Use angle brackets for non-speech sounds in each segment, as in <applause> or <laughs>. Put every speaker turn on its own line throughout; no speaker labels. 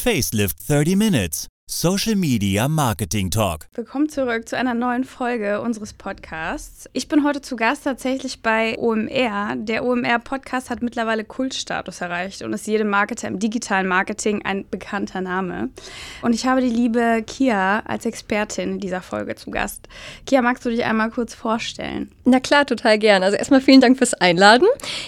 Facelift 30 Minutes. Social Media Marketing Talk.
Willkommen zurück zu einer neuen Folge unseres Podcasts. Ich bin heute zu Gast tatsächlich bei OMR. Der OMR-Podcast hat mittlerweile Kultstatus erreicht und ist jedem Marketer im digitalen Marketing ein bekannter Name. Und ich habe die liebe Kia als Expertin in dieser Folge zu Gast. Kia, magst du dich einmal kurz vorstellen?
Na klar, total gern. Also erstmal vielen Dank fürs Einladen.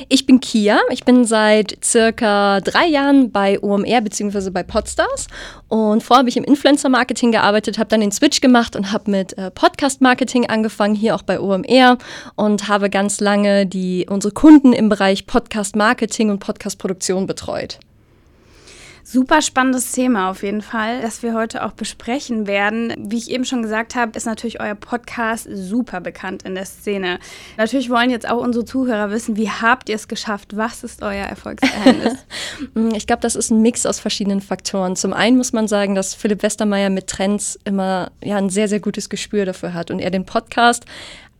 Ich bin Kia. Ich bin seit circa drei Jahren bei OMR bzw. bei Podstars und vorher habe ich im Influencer-Marketing gearbeitet, habe dann den Switch gemacht und habe mit äh, Podcast-Marketing angefangen, hier auch bei OMR und habe ganz lange die, unsere Kunden im Bereich Podcast-Marketing und Podcast-Produktion betreut.
Super spannendes Thema auf jeden Fall, das wir heute auch besprechen werden. Wie ich eben schon gesagt habe, ist natürlich euer Podcast super bekannt in der Szene. Natürlich wollen jetzt auch unsere Zuhörer wissen, wie habt ihr es geschafft? Was ist euer Erfolgsgeheimnis? <laughs>
ich glaube, das ist ein Mix aus verschiedenen Faktoren. Zum einen muss man sagen, dass Philipp Westermeier mit Trends immer ja, ein sehr, sehr gutes Gespür dafür hat und er den Podcast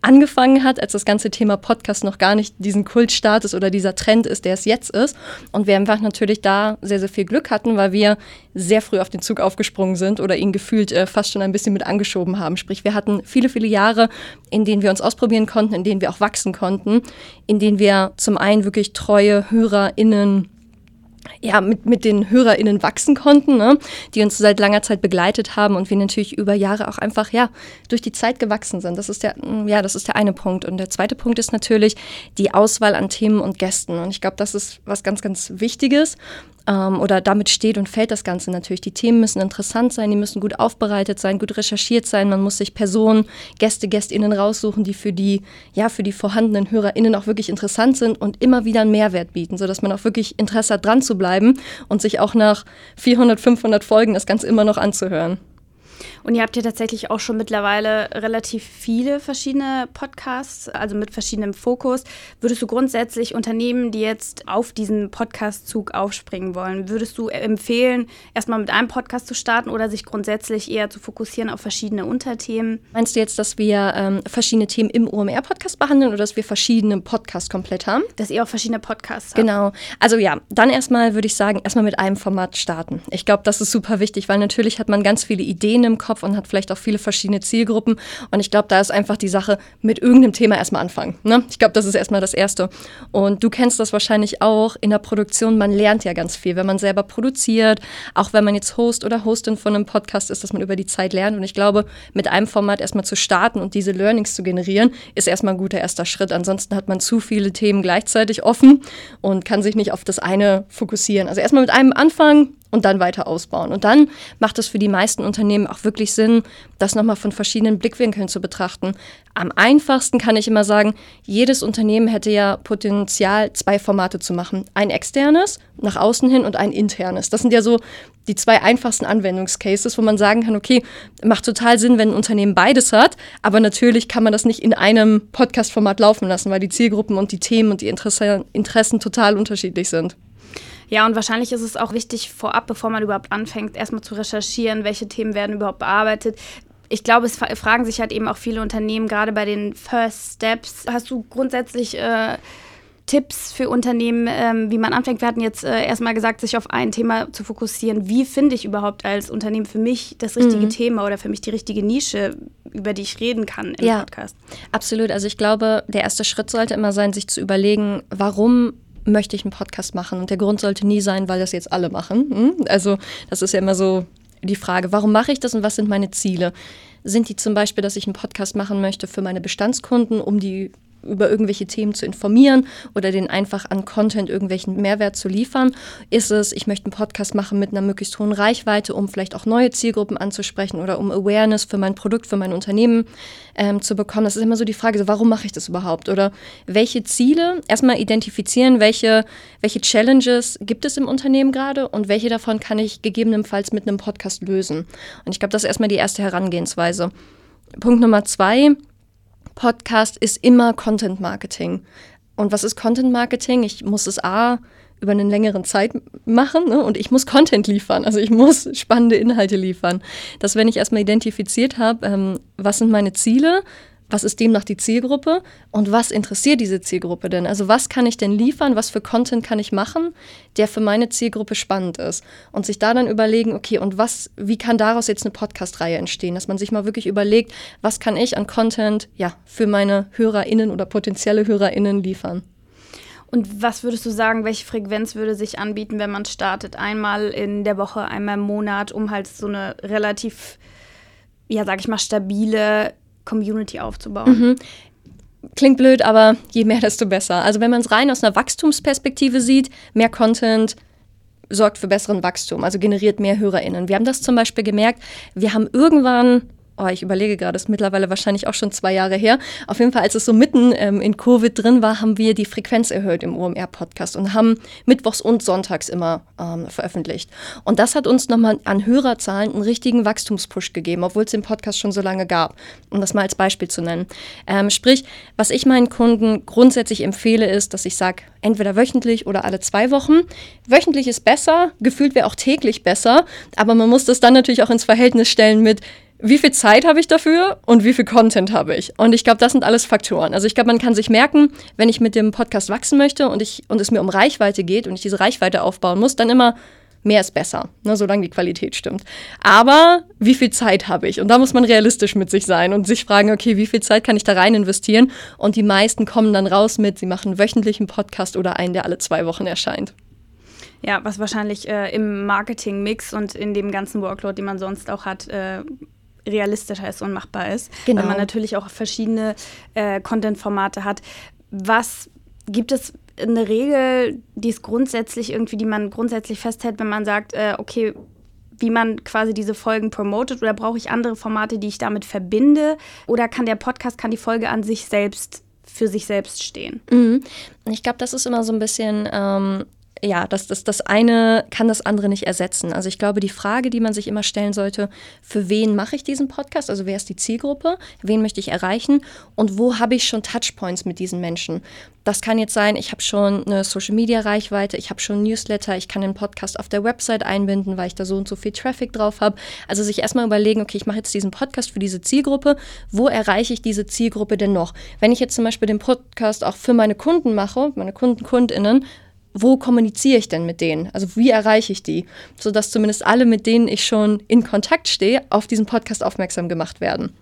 angefangen hat, als das ganze Thema Podcast noch gar nicht diesen Kultstatus oder dieser Trend ist, der es jetzt ist. Und wir einfach natürlich da sehr, sehr viel Glück hatten, weil wir sehr früh auf den Zug aufgesprungen sind oder ihn gefühlt äh, fast schon ein bisschen mit angeschoben haben. Sprich, wir hatten viele, viele Jahre, in denen wir uns ausprobieren konnten, in denen wir auch wachsen konnten, in denen wir zum einen wirklich treue HörerInnen ja, mit, mit den HörerInnen wachsen konnten, ne? die uns seit langer Zeit begleitet haben und wir natürlich über Jahre auch einfach, ja, durch die Zeit gewachsen sind. Das ist der, ja, das ist der eine Punkt. Und der zweite Punkt ist natürlich die Auswahl an Themen und Gästen. Und ich glaube, das ist was ganz, ganz Wichtiges ähm, oder damit steht und fällt das Ganze natürlich. Die Themen müssen interessant sein, die müssen gut aufbereitet sein, gut recherchiert sein. Man muss sich Personen, Gäste, Gästinnen raussuchen, die für die, ja, für die vorhandenen HörerInnen auch wirklich interessant sind und immer wieder einen Mehrwert bieten, sodass man auch wirklich Interesse hat, dran zu bleiben und sich auch nach 400, 500 Folgen das Ganze immer noch anzuhören.
Und ihr habt ja tatsächlich auch schon mittlerweile relativ viele verschiedene Podcasts, also mit verschiedenem Fokus. Würdest du grundsätzlich Unternehmen, die jetzt auf diesen Podcast-Zug aufspringen wollen, würdest du empfehlen, erstmal mit einem Podcast zu starten oder sich grundsätzlich eher zu fokussieren auf verschiedene Unterthemen?
Meinst du jetzt, dass wir ähm, verschiedene Themen im OMR-Podcast behandeln oder dass wir verschiedene Podcasts komplett haben?
Dass ihr auch verschiedene Podcasts habt.
Genau. Also ja, dann erstmal würde ich sagen, erstmal mit einem Format starten. Ich glaube, das ist super wichtig, weil natürlich hat man ganz viele Ideen im Kopf und hat vielleicht auch viele verschiedene Zielgruppen. Und ich glaube, da ist einfach die Sache, mit irgendeinem Thema erstmal anfangen. Ne? Ich glaube, das ist erstmal das Erste. Und du kennst das wahrscheinlich auch in der Produktion. Man lernt ja ganz viel, wenn man selber produziert, auch wenn man jetzt Host oder Hostin von einem Podcast ist, dass man über die Zeit lernt. Und ich glaube, mit einem Format erstmal zu starten und diese Learnings zu generieren, ist erstmal ein guter erster Schritt. Ansonsten hat man zu viele Themen gleichzeitig offen und kann sich nicht auf das eine fokussieren. Also erstmal mit einem anfangen, und dann weiter ausbauen. Und dann macht es für die meisten Unternehmen auch wirklich Sinn, das nochmal von verschiedenen Blickwinkeln zu betrachten. Am einfachsten kann ich immer sagen, jedes Unternehmen hätte ja Potenzial, zwei Formate zu machen. Ein externes nach außen hin und ein internes. Das sind ja so die zwei einfachsten Anwendungscases, wo man sagen kann, okay, macht total Sinn, wenn ein Unternehmen beides hat, aber natürlich kann man das nicht in einem Podcast-Format laufen lassen, weil die Zielgruppen und die Themen und die Interesse, Interessen total unterschiedlich sind.
Ja, und wahrscheinlich ist es auch wichtig, vorab, bevor man überhaupt anfängt, erstmal zu recherchieren, welche Themen werden überhaupt bearbeitet. Ich glaube, es fragen sich halt eben auch viele Unternehmen, gerade bei den First Steps. Hast du grundsätzlich äh, Tipps für Unternehmen, ähm, wie man anfängt? Wir hatten jetzt äh, erstmal gesagt, sich auf ein Thema zu fokussieren. Wie finde ich überhaupt als Unternehmen für mich das richtige mhm. Thema oder für mich die richtige Nische, über die ich reden kann im
ja,
Podcast?
Absolut. Also ich glaube, der erste Schritt sollte immer sein, sich zu überlegen, warum möchte ich einen Podcast machen. Und der Grund sollte nie sein, weil das jetzt alle machen. Hm? Also das ist ja immer so die Frage, warum mache ich das und was sind meine Ziele? Sind die zum Beispiel, dass ich einen Podcast machen möchte für meine Bestandskunden, um die über irgendwelche Themen zu informieren oder den einfach an Content irgendwelchen Mehrwert zu liefern? Ist es, ich möchte einen Podcast machen mit einer möglichst hohen Reichweite, um vielleicht auch neue Zielgruppen anzusprechen oder um Awareness für mein Produkt, für mein Unternehmen ähm, zu bekommen? Das ist immer so die Frage, so, warum mache ich das überhaupt? Oder welche Ziele? Erstmal identifizieren, welche, welche Challenges gibt es im Unternehmen gerade und welche davon kann ich gegebenenfalls mit einem Podcast lösen? Und ich glaube, das ist erstmal die erste Herangehensweise. Punkt Nummer zwei, Podcast ist immer Content Marketing. Und was ist Content Marketing? Ich muss es A über einen längeren Zeit machen ne? und ich muss Content liefern. Also ich muss spannende Inhalte liefern. Dass wenn ich erstmal identifiziert habe, ähm, was sind meine Ziele, was ist demnach die Zielgruppe und was interessiert diese Zielgruppe denn? Also was kann ich denn liefern, was für Content kann ich machen, der für meine Zielgruppe spannend ist? Und sich da dann überlegen, okay, und was, wie kann daraus jetzt eine Podcast-Reihe entstehen? Dass man sich mal wirklich überlegt, was kann ich an Content ja, für meine HörerInnen oder potenzielle HörerInnen liefern?
Und was würdest du sagen, welche Frequenz würde sich anbieten, wenn man startet? Einmal in der Woche, einmal im Monat, um halt so eine relativ, ja, sag ich mal, stabile Community aufzubauen?
Mhm. Klingt blöd, aber je mehr, desto besser. Also wenn man es rein aus einer Wachstumsperspektive sieht, mehr Content sorgt für besseren Wachstum, also generiert mehr HörerInnen. Wir haben das zum Beispiel gemerkt, wir haben irgendwann oh, ich überlege gerade, ist mittlerweile wahrscheinlich auch schon zwei Jahre her. Auf jeden Fall, als es so mitten ähm, in Covid drin war, haben wir die Frequenz erhöht im OMR-Podcast und haben mittwochs und sonntags immer ähm, veröffentlicht. Und das hat uns nochmal an Hörerzahlen einen richtigen Wachstumspush gegeben, obwohl es den Podcast schon so lange gab, um das mal als Beispiel zu nennen. Ähm, sprich, was ich meinen Kunden grundsätzlich empfehle, ist, dass ich sage, entweder wöchentlich oder alle zwei Wochen. Wöchentlich ist besser, gefühlt wäre auch täglich besser, aber man muss das dann natürlich auch ins Verhältnis stellen mit, wie viel Zeit habe ich dafür und wie viel Content habe ich. Und ich glaube, das sind alles Faktoren. Also ich glaube, man kann sich merken, wenn ich mit dem Podcast wachsen möchte und, ich, und es mir um Reichweite geht und ich diese Reichweite aufbauen muss, dann immer mehr ist besser, ne, solange die Qualität stimmt. Aber wie viel Zeit habe ich? Und da muss man realistisch mit sich sein und sich fragen, okay, wie viel Zeit kann ich da rein investieren? Und die meisten kommen dann raus mit, sie machen wöchentlichen Podcast oder einen, der alle zwei Wochen erscheint.
Ja, was wahrscheinlich äh, im Marketing-Mix und in dem ganzen Workload, den man sonst auch hat, äh, realistischer ist und machbar ist. Genau. Weil man natürlich auch verschiedene äh, Content-Formate hat. Was gibt es eine Regel, die ist grundsätzlich irgendwie, die man grundsätzlich festhält, wenn man sagt, äh, okay, wie man quasi diese Folgen promotet oder brauche ich andere Formate, die ich damit verbinde? Oder kann der Podcast, kann die Folge an sich selbst für sich selbst stehen?
Mhm. Ich glaube, das ist immer so ein bisschen ähm, ja, das, das, das eine kann das andere nicht ersetzen. Also ich glaube, die Frage, die man sich immer stellen sollte, für wen mache ich diesen Podcast? Also wer ist die Zielgruppe? Wen möchte ich erreichen? Und wo habe ich schon Touchpoints mit diesen Menschen? Das kann jetzt sein, ich habe schon eine Social-Media-Reichweite, ich habe schon Newsletter, ich kann den Podcast auf der Website einbinden, weil ich da so und so viel Traffic drauf habe. Also sich erstmal überlegen, okay, ich mache jetzt diesen Podcast für diese Zielgruppe. Wo erreiche ich diese Zielgruppe denn noch? Wenn ich jetzt zum Beispiel den Podcast auch für meine Kunden mache, meine Kunden, KundInnen, wo kommuniziere ich denn mit denen? Also wie erreiche ich die? Sodass zumindest alle, mit denen ich schon in Kontakt stehe, auf diesen Podcast aufmerksam gemacht werden.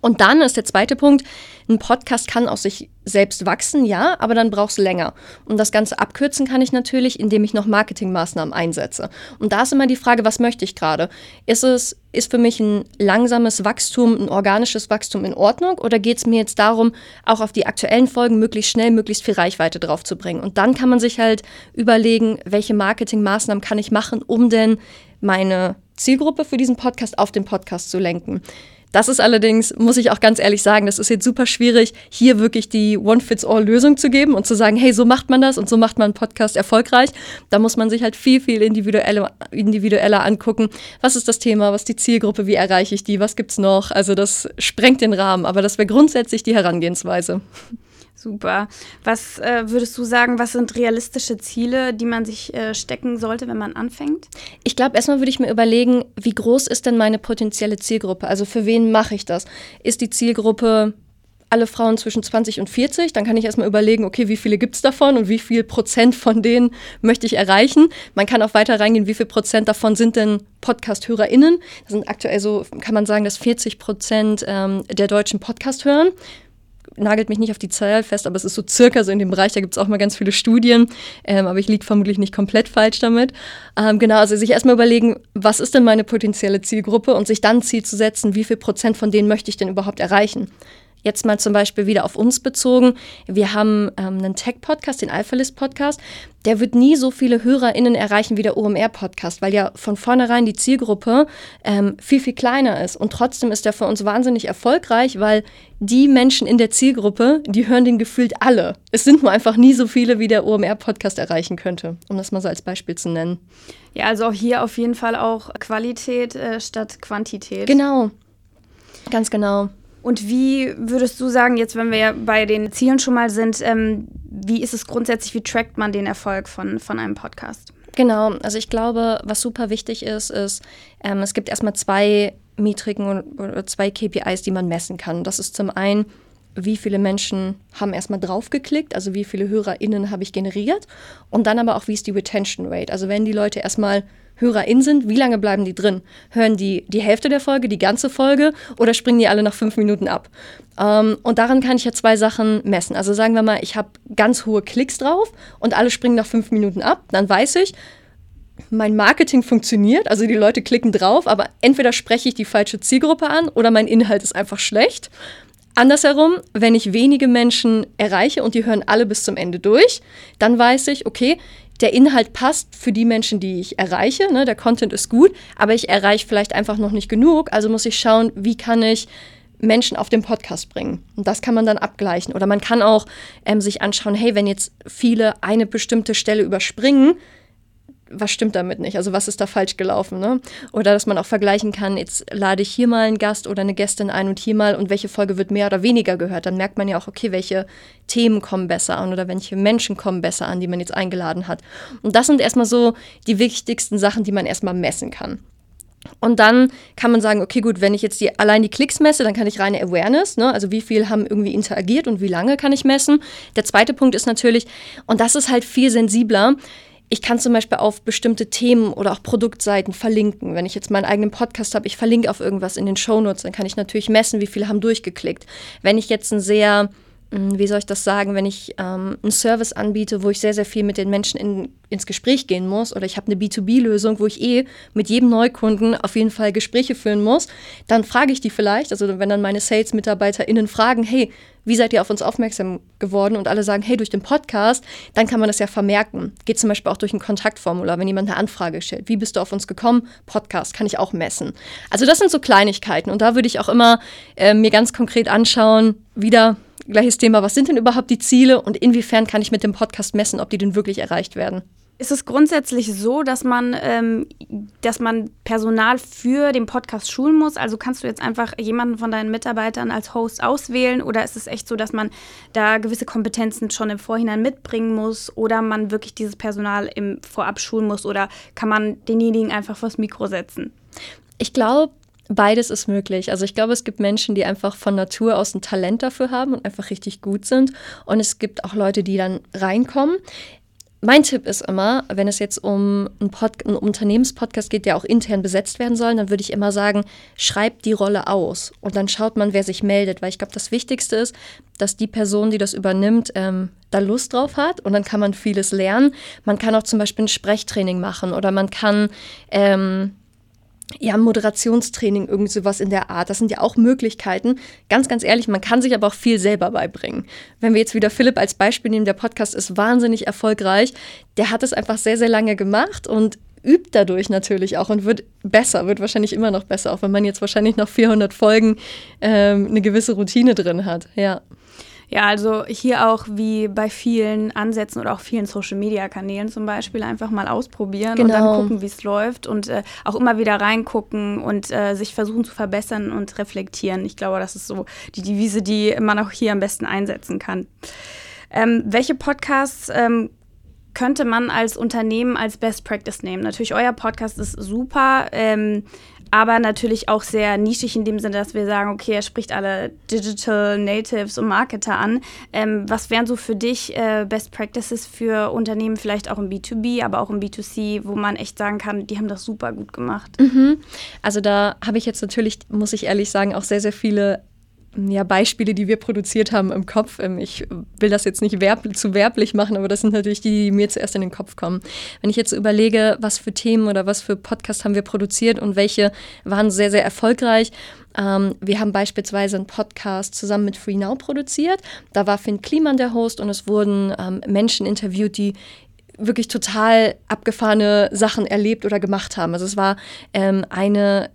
Und dann ist der zweite Punkt, ein Podcast kann aus sich selbst wachsen, ja, aber dann brauchst du länger. Und das Ganze abkürzen kann ich natürlich, indem ich noch Marketingmaßnahmen einsetze. Und da ist immer die Frage, was möchte ich gerade? Ist es, ist für mich ein langsames Wachstum, ein organisches Wachstum in Ordnung? Oder geht es mir jetzt darum, auch auf die aktuellen Folgen möglichst schnell, möglichst viel Reichweite drauf zu bringen? Und dann kann man sich halt überlegen, welche Marketingmaßnahmen kann ich machen, um denn meine Zielgruppe für diesen Podcast auf den Podcast zu lenken. Das ist allerdings, muss ich auch ganz ehrlich sagen, das ist jetzt super schwierig, hier wirklich die One-Fits-All-Lösung zu geben und zu sagen, hey, so macht man das und so macht man einen Podcast erfolgreich. Da muss man sich halt viel, viel individueller, individueller angucken. Was ist das Thema? Was ist die Zielgruppe? Wie erreiche ich die? Was gibt's noch? Also das sprengt den Rahmen, aber das wäre grundsätzlich die Herangehensweise.
Super. Was äh, würdest du sagen, was sind realistische Ziele, die man sich äh, stecken sollte, wenn man anfängt?
Ich glaube, erstmal würde ich mir überlegen, wie groß ist denn meine potenzielle Zielgruppe? Also für wen mache ich das? Ist die Zielgruppe alle Frauen zwischen 20 und 40, dann kann ich erstmal überlegen, okay, wie viele gibt es davon und wie viel Prozent von denen möchte ich erreichen. Man kann auch weiter reingehen, wie viel Prozent davon sind denn Podcast-HörerInnen. Das sind aktuell so, kann man sagen, dass 40 Prozent ähm, der Deutschen Podcast hören nagelt mich nicht auf die Zahl fest, aber es ist so circa so in dem Bereich, da gibt es auch mal ganz viele Studien, ähm, aber ich liege vermutlich nicht komplett falsch damit. Ähm, genau, also sich erstmal überlegen, was ist denn meine potenzielle Zielgruppe und sich dann Ziel zu setzen, wie viel Prozent von denen möchte ich denn überhaupt erreichen. Jetzt mal zum Beispiel wieder auf uns bezogen. Wir haben ähm, einen Tech-Podcast, den Alphalist-Podcast. Der wird nie so viele HörerInnen erreichen wie der OMR-Podcast, weil ja von vornherein die Zielgruppe ähm, viel, viel kleiner ist. Und trotzdem ist der für uns wahnsinnig erfolgreich, weil die Menschen in der Zielgruppe, die hören den gefühlt alle. Es sind nur einfach nie so viele, wie der OMR-Podcast erreichen könnte, um das mal so als Beispiel zu nennen.
Ja, also auch hier auf jeden Fall auch Qualität äh, statt Quantität.
Genau. Ganz genau.
Und wie würdest du sagen, jetzt wenn wir bei den Zielen schon mal sind, ähm, wie ist es grundsätzlich, wie trackt man den Erfolg von, von einem Podcast?
Genau, also ich glaube, was super wichtig ist, ist, ähm, es gibt erstmal zwei Metriken oder zwei KPIs, die man messen kann. Das ist zum einen wie viele Menschen haben erstmal draufgeklickt, also wie viele HörerInnen habe ich generiert und dann aber auch, wie ist die Retention Rate. Also wenn die Leute erstmal HörerInnen sind, wie lange bleiben die drin? Hören die die Hälfte der Folge, die ganze Folge oder springen die alle nach fünf Minuten ab? Ähm, und daran kann ich ja zwei Sachen messen. Also sagen wir mal, ich habe ganz hohe Klicks drauf und alle springen nach fünf Minuten ab, dann weiß ich, mein Marketing funktioniert, also die Leute klicken drauf, aber entweder spreche ich die falsche Zielgruppe an oder mein Inhalt ist einfach schlecht. Andersherum, wenn ich wenige Menschen erreiche und die hören alle bis zum Ende durch, dann weiß ich, okay, der Inhalt passt für die Menschen, die ich erreiche, ne, der Content ist gut, aber ich erreiche vielleicht einfach noch nicht genug, also muss ich schauen, wie kann ich Menschen auf den Podcast bringen. Und das kann man dann abgleichen. Oder man kann auch ähm, sich anschauen, hey, wenn jetzt viele eine bestimmte Stelle überspringen, was stimmt damit nicht? Also was ist da falsch gelaufen? Ne? Oder dass man auch vergleichen kann, jetzt lade ich hier mal einen Gast oder eine Gästin ein und hier mal und welche Folge wird mehr oder weniger gehört. Dann merkt man ja auch, okay, welche Themen kommen besser an oder welche Menschen kommen besser an, die man jetzt eingeladen hat. Und das sind erstmal so die wichtigsten Sachen, die man erstmal messen kann. Und dann kann man sagen, okay, gut, wenn ich jetzt die, allein die Klicks messe, dann kann ich reine Awareness, ne? also wie viel haben irgendwie interagiert und wie lange kann ich messen. Der zweite Punkt ist natürlich, und das ist halt viel sensibler, ich kann zum Beispiel auf bestimmte Themen oder auch Produktseiten verlinken. Wenn ich jetzt meinen eigenen Podcast habe, ich verlinke auf irgendwas in den Shownotes, dann kann ich natürlich messen, wie viele haben durchgeklickt. Wenn ich jetzt ein sehr hm, wie soll ich das sagen, wenn ich ähm, einen Service anbiete, wo ich sehr, sehr viel mit den Menschen in, ins Gespräch gehen muss oder ich habe eine B2B-Lösung, wo ich eh mit jedem Neukunden auf jeden Fall Gespräche führen muss, dann frage ich die vielleicht, also wenn dann meine Sales-MitarbeiterInnen fragen, hey, wie seid ihr auf uns aufmerksam geworden und alle sagen, hey, durch den Podcast, dann kann man das ja vermerken. Geht zum Beispiel auch durch ein Kontaktformular, wenn jemand eine Anfrage stellt. Wie bist du auf uns gekommen? Podcast kann ich auch messen. Also das sind so Kleinigkeiten und da würde ich auch immer äh, mir ganz konkret anschauen, wieder gleiches Thema, was sind denn überhaupt die Ziele und inwiefern kann ich mit dem Podcast messen, ob die denn wirklich erreicht werden?
Ist es grundsätzlich so, dass man, ähm, dass man Personal für den Podcast schulen muss? Also kannst du jetzt einfach jemanden von deinen Mitarbeitern als Host auswählen oder ist es echt so, dass man da gewisse Kompetenzen schon im Vorhinein mitbringen muss oder man wirklich dieses Personal im Vorab schulen muss oder kann man denjenigen einfach vors Mikro setzen?
Ich glaube, Beides ist möglich. Also ich glaube, es gibt Menschen, die einfach von Natur aus ein Talent dafür haben und einfach richtig gut sind. Und es gibt auch Leute, die dann reinkommen. Mein Tipp ist immer, wenn es jetzt um einen, Pod einen Unternehmenspodcast geht, der auch intern besetzt werden soll, dann würde ich immer sagen, schreibt die Rolle aus und dann schaut man, wer sich meldet, weil ich glaube, das Wichtigste ist, dass die Person, die das übernimmt, ähm, da Lust drauf hat und dann kann man vieles lernen. Man kann auch zum Beispiel ein Sprechtraining machen oder man kann ähm, ja, Moderationstraining, irgend sowas in der Art. Das sind ja auch Möglichkeiten. Ganz, ganz ehrlich, man kann sich aber auch viel selber beibringen. Wenn wir jetzt wieder Philipp als Beispiel nehmen, der Podcast ist wahnsinnig erfolgreich. Der hat es einfach sehr, sehr lange gemacht und übt dadurch natürlich auch und wird besser, wird wahrscheinlich immer noch besser, auch wenn man jetzt wahrscheinlich nach 400 Folgen ähm, eine gewisse Routine drin hat. Ja.
Ja, also hier auch wie bei vielen Ansätzen oder auch vielen Social-Media-Kanälen zum Beispiel einfach mal ausprobieren genau. und dann genau. gucken, wie es läuft und äh, auch immer wieder reingucken und äh, sich versuchen zu verbessern und reflektieren. Ich glaube, das ist so die Devise, die man auch hier am besten einsetzen kann. Ähm, welche Podcasts ähm, könnte man als Unternehmen als Best Practice nehmen? Natürlich, euer Podcast ist super. Ähm, aber natürlich auch sehr nischig in dem Sinne, dass wir sagen, okay, er spricht alle Digital Natives und Marketer an. Ähm, was wären so für dich äh, Best Practices für Unternehmen, vielleicht auch im B2B, aber auch im B2C, wo man echt sagen kann, die haben das super gut gemacht?
Mhm. Also da habe ich jetzt natürlich, muss ich ehrlich sagen, auch sehr, sehr viele ja, Beispiele, die wir produziert haben im Kopf. Ähm, ich will das jetzt nicht werb zu werblich machen, aber das sind natürlich die, die mir zuerst in den Kopf kommen. Wenn ich jetzt überlege, was für Themen oder was für Podcasts haben wir produziert und welche waren sehr, sehr erfolgreich. Ähm, wir haben beispielsweise einen Podcast zusammen mit Free Now produziert. Da war Finn Kliman der Host und es wurden ähm, Menschen interviewt, die wirklich total abgefahrene Sachen erlebt oder gemacht haben. Also es war ähm, eine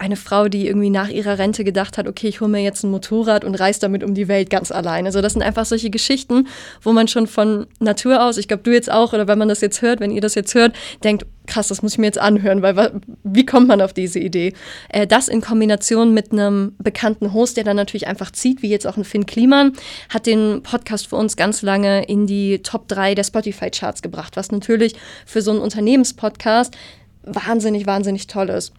eine Frau, die irgendwie nach ihrer Rente gedacht hat, okay, ich hole mir jetzt ein Motorrad und reise damit um die Welt ganz alleine. Also das sind einfach solche Geschichten, wo man schon von Natur aus, ich glaube du jetzt auch, oder wenn man das jetzt hört, wenn ihr das jetzt hört, denkt, krass, das muss ich mir jetzt anhören, weil wie kommt man auf diese Idee? Äh, das in Kombination mit einem bekannten Host, der dann natürlich einfach zieht, wie jetzt auch ein Finn Kliman, hat den Podcast für uns ganz lange in die Top 3 der Spotify-Charts gebracht, was natürlich für so einen Unternehmenspodcast wahnsinnig, wahnsinnig toll ist.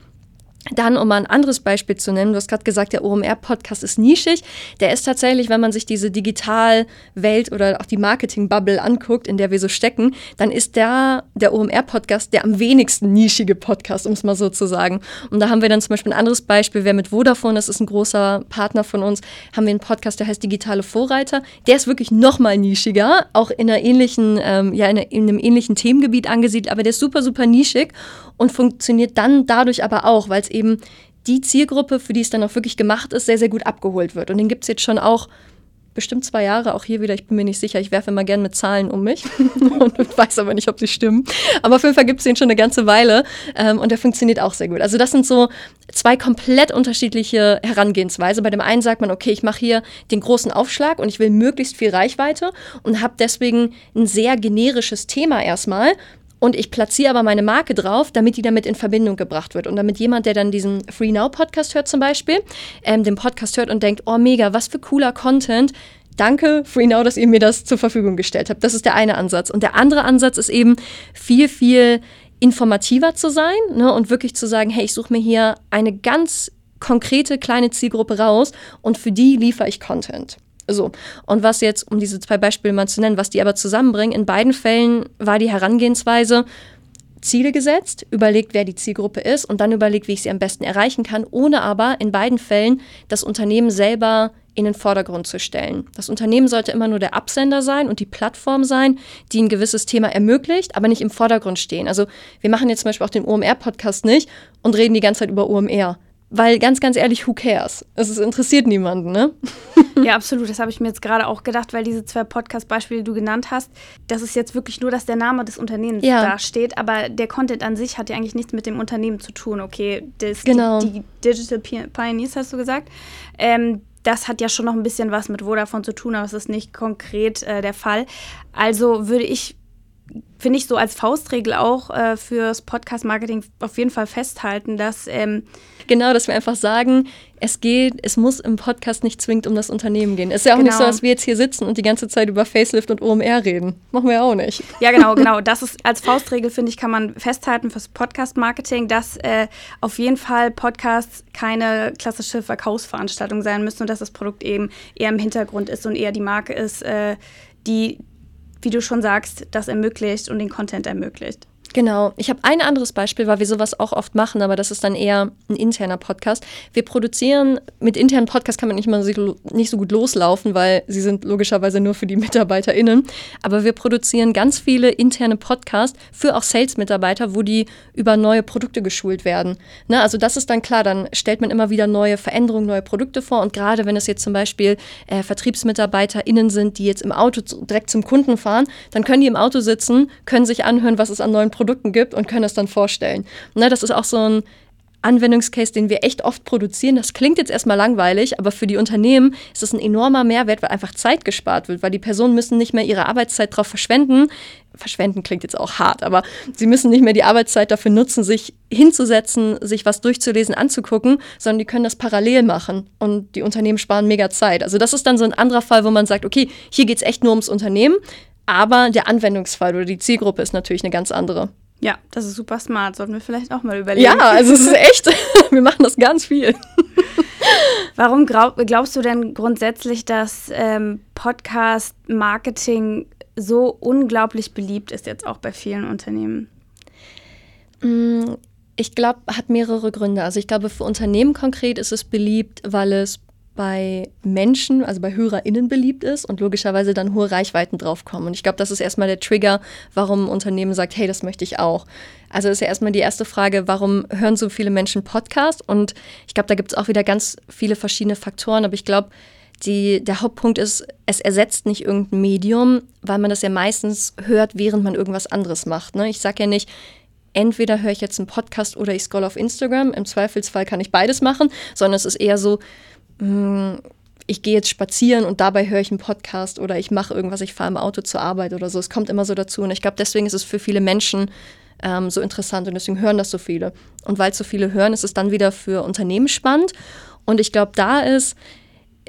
Dann, um mal ein anderes Beispiel zu nennen, du hast gerade gesagt, der OMR-Podcast ist nischig. Der ist tatsächlich, wenn man sich diese Digitalwelt oder auch die Marketing-Bubble anguckt, in der wir so stecken, dann ist der, der OMR-Podcast der am wenigsten nischige Podcast, um es mal so zu sagen. Und da haben wir dann zum Beispiel ein anderes Beispiel, wer mit Vodafone, das ist ein großer Partner von uns, haben wir einen Podcast, der heißt Digitale Vorreiter. Der ist wirklich noch mal nischiger, auch in, einer ähnlichen, ähm, ja, in, einer, in einem ähnlichen Themengebiet angesiedelt, aber der ist super, super nischig und funktioniert dann dadurch aber auch, weil es eben die Zielgruppe, für die es dann auch wirklich gemacht ist, sehr, sehr gut abgeholt wird. Und den gibt es jetzt schon auch bestimmt zwei Jahre, auch hier wieder, ich bin mir nicht sicher, ich werfe immer gerne mit Zahlen um mich <laughs> und weiß aber nicht, ob sie stimmen. Aber auf jeden Fall gibt es den schon eine ganze Weile ähm, und der funktioniert auch sehr gut. Also das sind so zwei komplett unterschiedliche Herangehensweise. Bei dem einen sagt man, okay, ich mache hier den großen Aufschlag und ich will möglichst viel Reichweite und habe deswegen ein sehr generisches Thema erstmal und ich platziere aber meine Marke drauf, damit die damit in Verbindung gebracht wird. Und damit jemand, der dann diesen Free Now Podcast hört zum Beispiel, ähm, den Podcast hört und denkt, oh mega, was für cooler Content. Danke, Free Now, dass ihr mir das zur Verfügung gestellt habt. Das ist der eine Ansatz. Und der andere Ansatz ist eben viel, viel informativer zu sein ne, und wirklich zu sagen, hey, ich suche mir hier eine ganz konkrete kleine Zielgruppe raus und für die liefere ich Content. So. Und was jetzt, um diese zwei Beispiele mal zu nennen, was die aber zusammenbringen, in beiden Fällen war die Herangehensweise, Ziele gesetzt, überlegt, wer die Zielgruppe ist und dann überlegt, wie ich sie am besten erreichen kann, ohne aber in beiden Fällen das Unternehmen selber in den Vordergrund zu stellen. Das Unternehmen sollte immer nur der Absender sein und die Plattform sein, die ein gewisses Thema ermöglicht, aber nicht im Vordergrund stehen. Also wir machen jetzt zum Beispiel auch den OMR-Podcast nicht und reden die ganze Zeit über OMR. Weil ganz, ganz ehrlich, who cares? Es interessiert niemanden, ne? <laughs>
ja, absolut. Das habe ich mir jetzt gerade auch gedacht, weil diese zwei Podcast-Beispiele, die du genannt hast, das ist jetzt wirklich nur, dass der Name des Unternehmens ja. da steht, aber der Content an sich hat ja eigentlich nichts mit dem Unternehmen zu tun. Okay, das, genau. die, die Digital Pioneers hast du gesagt. Ähm, das hat ja schon noch ein bisschen was mit Vodafone zu tun, aber es ist nicht konkret äh, der Fall. Also würde ich finde ich so als Faustregel auch äh, fürs Podcast-Marketing auf jeden Fall festhalten, dass ähm
genau, dass wir einfach sagen, es geht, es muss im Podcast nicht zwingend um das Unternehmen gehen. Es ist ja auch genau. nicht so, genau. dass wir jetzt hier sitzen und die ganze Zeit über Facelift und OMR reden. Machen wir auch nicht.
Ja, genau, genau. <laughs> Das ist als Faustregel, finde ich, kann man festhalten fürs Podcast-Marketing, dass äh, auf jeden Fall Podcasts keine klassische Verkaufsveranstaltung sein müssen und dass das Produkt eben eher im Hintergrund ist und eher die Marke ist, äh, die wie du schon sagst, das ermöglicht und den Content ermöglicht.
Genau. Ich habe ein anderes Beispiel, weil wir sowas auch oft machen, aber das ist dann eher ein interner Podcast. Wir produzieren, mit internen Podcasts kann man nicht mal so, nicht so gut loslaufen, weil sie sind logischerweise nur für die <laughs> MitarbeiterInnen. Aber wir produzieren ganz viele interne Podcasts für auch Sales-Mitarbeiter, wo die über neue Produkte geschult werden. Ne? Also das ist dann klar, dann stellt man immer wieder neue Veränderungen, neue Produkte vor. Und gerade wenn es jetzt zum Beispiel äh, VertriebsmitarbeiterInnen sind, die jetzt im Auto direkt zum Kunden fahren, dann können die im Auto sitzen, können sich anhören, was es an neuen Produkten Produkten gibt und können es dann vorstellen. Ne, das ist auch so ein Anwendungscase, den wir echt oft produzieren. Das klingt jetzt erstmal langweilig, aber für die Unternehmen ist es ein enormer Mehrwert, weil einfach Zeit gespart wird, weil die Personen müssen nicht mehr ihre Arbeitszeit darauf verschwenden. Verschwenden klingt jetzt auch hart, aber sie müssen nicht mehr die Arbeitszeit dafür nutzen, sich hinzusetzen, sich was durchzulesen, anzugucken, sondern die können das parallel machen und die Unternehmen sparen mega Zeit. Also das ist dann so ein anderer Fall, wo man sagt, okay, hier geht es echt nur ums Unternehmen. Aber der Anwendungsfall oder die Zielgruppe ist natürlich eine ganz andere.
Ja, das ist super smart. Sollten wir vielleicht auch mal überlegen.
Ja, also es ist echt, <laughs> wir machen das ganz viel. <laughs>
Warum glaub, glaubst du denn grundsätzlich, dass ähm, Podcast-Marketing so unglaublich beliebt ist, jetzt auch bei vielen Unternehmen?
Mm, ich glaube, hat mehrere Gründe. Also ich glaube, für Unternehmen konkret ist es beliebt, weil es bei Menschen, also bei HörerInnen beliebt ist und logischerweise dann hohe Reichweiten draufkommen. Und ich glaube, das ist erstmal der Trigger, warum ein Unternehmen sagt, hey, das möchte ich auch. Also ist ja erstmal die erste Frage, warum hören so viele Menschen Podcast? Und ich glaube, da gibt es auch wieder ganz viele verschiedene Faktoren, aber ich glaube, die, der Hauptpunkt ist, es ersetzt nicht irgendein Medium, weil man das ja meistens hört, während man irgendwas anderes macht. Ne? Ich sage ja nicht, entweder höre ich jetzt einen Podcast oder ich scroll auf Instagram. Im Zweifelsfall kann ich beides machen, sondern es ist eher so, ich gehe jetzt spazieren und dabei höre ich einen Podcast oder ich mache irgendwas, ich fahre im Auto zur Arbeit oder so. Es kommt immer so dazu. Und ich glaube, deswegen ist es für viele Menschen ähm, so interessant und deswegen hören das so viele. Und weil so viele hören, ist es dann wieder für Unternehmen spannend. Und ich glaube, da ist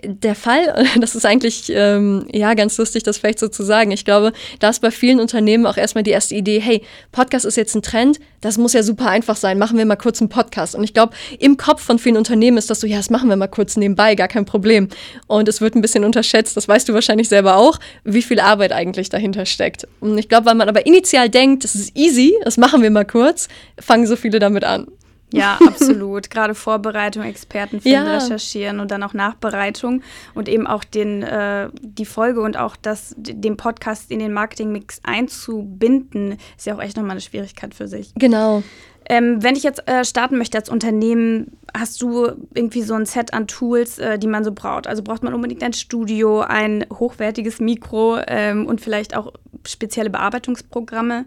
der Fall, <laughs> das ist eigentlich ähm, ja ganz lustig, das vielleicht so zu sagen. Ich glaube, da ist bei vielen Unternehmen auch erstmal die erste Idee, hey, Podcast ist jetzt ein Trend, das muss ja super einfach sein, machen wir mal kurz einen Podcast. Und ich glaube, im Kopf von vielen Unternehmen ist das so, ja, das machen wir mal kurz nebenbei, gar kein Problem. Und es wird ein bisschen unterschätzt, das weißt du wahrscheinlich selber auch, wie viel Arbeit eigentlich dahinter steckt. Und ich glaube, weil man aber initial denkt, das ist easy, das machen wir mal kurz, fangen so viele damit an.
Ja, <laughs> absolut. Gerade Vorbereitung, Experten finden, ja. recherchieren und dann auch Nachbereitung und eben auch den, äh, die Folge und auch das, den Podcast in den Marketingmix einzubinden, ist ja auch echt nochmal eine Schwierigkeit für sich.
Genau.
Ähm, wenn ich jetzt äh, starten möchte als Unternehmen, hast du irgendwie so ein Set an Tools, äh, die man so braucht? Also braucht man unbedingt ein Studio, ein hochwertiges Mikro ähm, und vielleicht auch spezielle Bearbeitungsprogramme?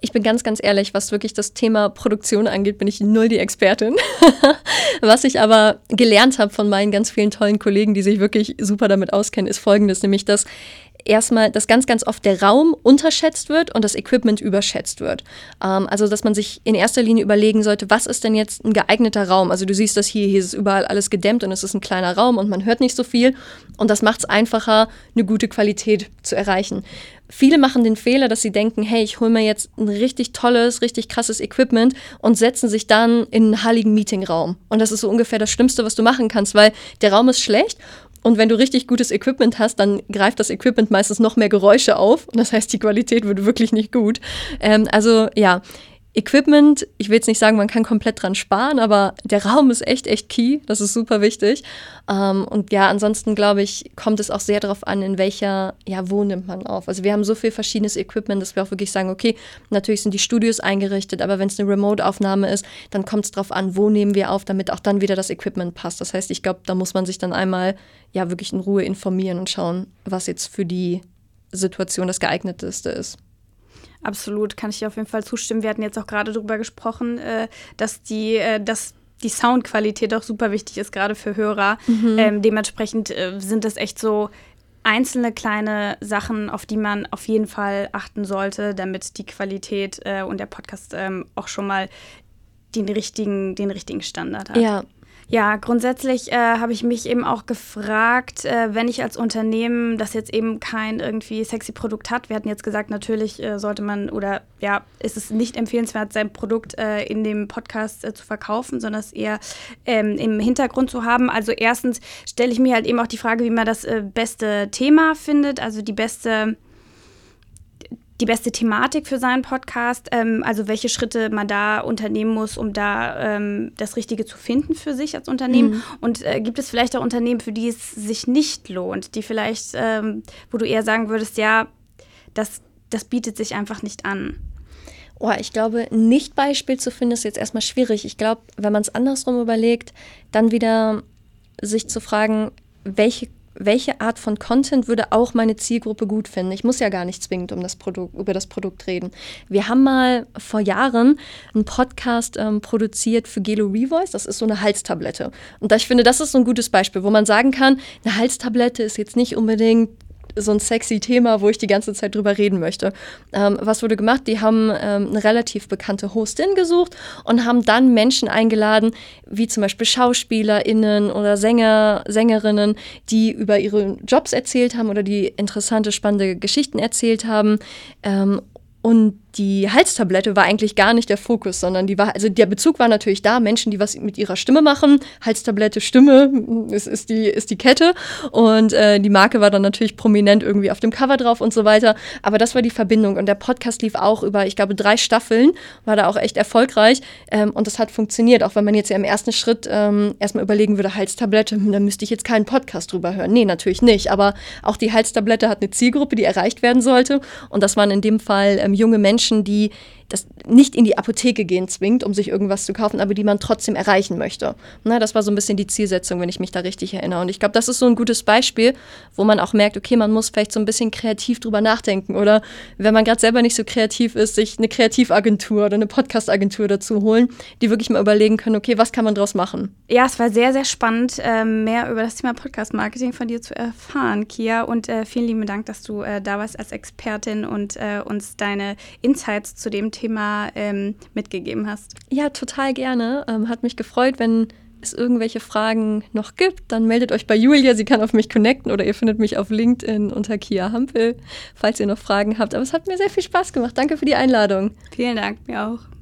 Ich bin ganz, ganz ehrlich, was wirklich das Thema Produktion angeht, bin ich null die Expertin. <laughs> was ich aber gelernt habe von meinen ganz vielen tollen Kollegen, die sich wirklich super damit auskennen, ist folgendes, nämlich dass erstmal, dass ganz, ganz oft der Raum unterschätzt wird und das Equipment überschätzt wird. Ähm, also, dass man sich in erster Linie überlegen sollte, was ist denn jetzt ein geeigneter Raum? Also, du siehst das hier, hier ist überall alles gedämmt und es ist ein kleiner Raum und man hört nicht so viel. Und das macht es einfacher, eine gute Qualität zu erreichen. Viele machen den Fehler, dass sie denken, hey, ich hole mir jetzt ein richtig tolles, richtig krasses Equipment und setzen sich dann in einen halligen Meetingraum. Und das ist so ungefähr das Schlimmste, was du machen kannst, weil der Raum ist schlecht und wenn du richtig gutes Equipment hast, dann greift das Equipment meistens noch mehr Geräusche auf. Und das heißt, die Qualität wird wirklich nicht gut. Ähm, also ja, Equipment, ich will jetzt nicht sagen, man kann komplett dran sparen, aber der Raum ist echt, echt key. Das ist super wichtig. Ähm, und ja, ansonsten glaube ich, kommt es auch sehr darauf an, in welcher, ja, wo nimmt man auf. Also wir haben so viel verschiedenes Equipment, dass wir auch wirklich sagen, okay, natürlich sind die Studios eingerichtet, aber wenn es eine Remote-Aufnahme ist, dann kommt es darauf an, wo nehmen wir auf, damit auch dann wieder das Equipment passt. Das heißt, ich glaube, da muss man sich dann einmal ja wirklich in Ruhe informieren und schauen, was jetzt für die Situation das geeigneteste ist.
Absolut, kann ich dir auf jeden Fall zustimmen. Wir hatten jetzt auch gerade darüber gesprochen, äh, dass die, äh, dass die Soundqualität auch super wichtig ist, gerade für Hörer. Mhm. Ähm, dementsprechend äh, sind das echt so einzelne kleine Sachen, auf die man auf jeden Fall achten sollte, damit die Qualität äh, und der Podcast ähm, auch schon mal den richtigen, den richtigen Standard hat.
Ja,
ja, grundsätzlich äh, habe ich mich eben auch gefragt, äh, wenn ich als Unternehmen, das jetzt eben kein irgendwie sexy Produkt hat, wir hatten jetzt gesagt, natürlich äh, sollte man oder ja, ist es nicht empfehlenswert, sein Produkt äh, in dem Podcast äh, zu verkaufen, sondern es eher ähm, im Hintergrund zu haben. Also erstens stelle ich mir halt eben auch die Frage, wie man das äh, beste Thema findet, also die beste die beste Thematik für seinen Podcast, ähm, also welche Schritte man da unternehmen muss, um da ähm, das Richtige zu finden für sich als Unternehmen. Mhm. Und äh, gibt es vielleicht auch Unternehmen, für die es sich nicht lohnt, die vielleicht, ähm, wo du eher sagen würdest, ja, das, das bietet sich einfach nicht an.
Oh, ich glaube, nicht Beispiel zu finden ist jetzt erstmal schwierig. Ich glaube, wenn man es andersrum überlegt, dann wieder sich zu fragen, welche welche Art von Content würde auch meine Zielgruppe gut finden? Ich muss ja gar nicht zwingend um das Produkt, über das Produkt reden. Wir haben mal vor Jahren einen Podcast ähm, produziert für Gelo Revoice. Das ist so eine Halstablette. Und ich finde, das ist so ein gutes Beispiel, wo man sagen kann, eine Halstablette ist jetzt nicht unbedingt so ein sexy Thema, wo ich die ganze Zeit drüber reden möchte. Ähm, was wurde gemacht? Die haben ähm, eine relativ bekannte Hostin gesucht und haben dann Menschen eingeladen, wie zum Beispiel SchauspielerInnen oder Sänger, Sängerinnen, die über ihre Jobs erzählt haben oder die interessante, spannende Geschichten erzählt haben. Ähm, und die Halstablette war eigentlich gar nicht der Fokus, sondern die war, also der Bezug war natürlich da, Menschen, die was mit ihrer Stimme machen. Halstablette, Stimme <laughs> ist, ist, die, ist die Kette. Und äh, die Marke war dann natürlich prominent irgendwie auf dem Cover drauf und so weiter. Aber das war die Verbindung. Und der Podcast lief auch über, ich glaube, drei Staffeln, war da auch echt erfolgreich. Ähm, und das hat funktioniert, auch wenn man jetzt ja im ersten Schritt ähm, erstmal überlegen würde, Halstablette, hm, da müsste ich jetzt keinen Podcast drüber hören. Nee, natürlich nicht. Aber auch die Halstablette hat eine Zielgruppe, die erreicht werden sollte. Und das waren in dem Fall ähm, junge Menschen, Menschen, die das nicht in die Apotheke gehen zwingt, um sich irgendwas zu kaufen, aber die man trotzdem erreichen möchte. Na, das war so ein bisschen die Zielsetzung, wenn ich mich da richtig erinnere. Und ich glaube, das ist so ein gutes Beispiel, wo man auch merkt, okay, man muss vielleicht so ein bisschen kreativ drüber nachdenken oder wenn man gerade selber nicht so kreativ ist, sich eine Kreativagentur oder eine Podcastagentur dazu holen, die wirklich mal überlegen können, okay, was kann man daraus machen?
Ja, es war sehr, sehr spannend, ähm, mehr über das Thema Podcast-Marketing von dir zu erfahren, Kia. Und äh, vielen lieben Dank, dass du äh, da warst als Expertin und äh, uns deine Insights zu dem Thema ähm, mitgegeben hast.
Ja, total gerne. Ähm, hat mich gefreut, wenn es irgendwelche Fragen noch gibt, dann meldet euch bei Julia. Sie kann auf mich connecten oder ihr findet mich auf LinkedIn unter Kia Hampel, falls ihr noch Fragen habt. Aber es hat mir sehr viel Spaß gemacht. Danke für die Einladung.
Vielen Dank, mir auch.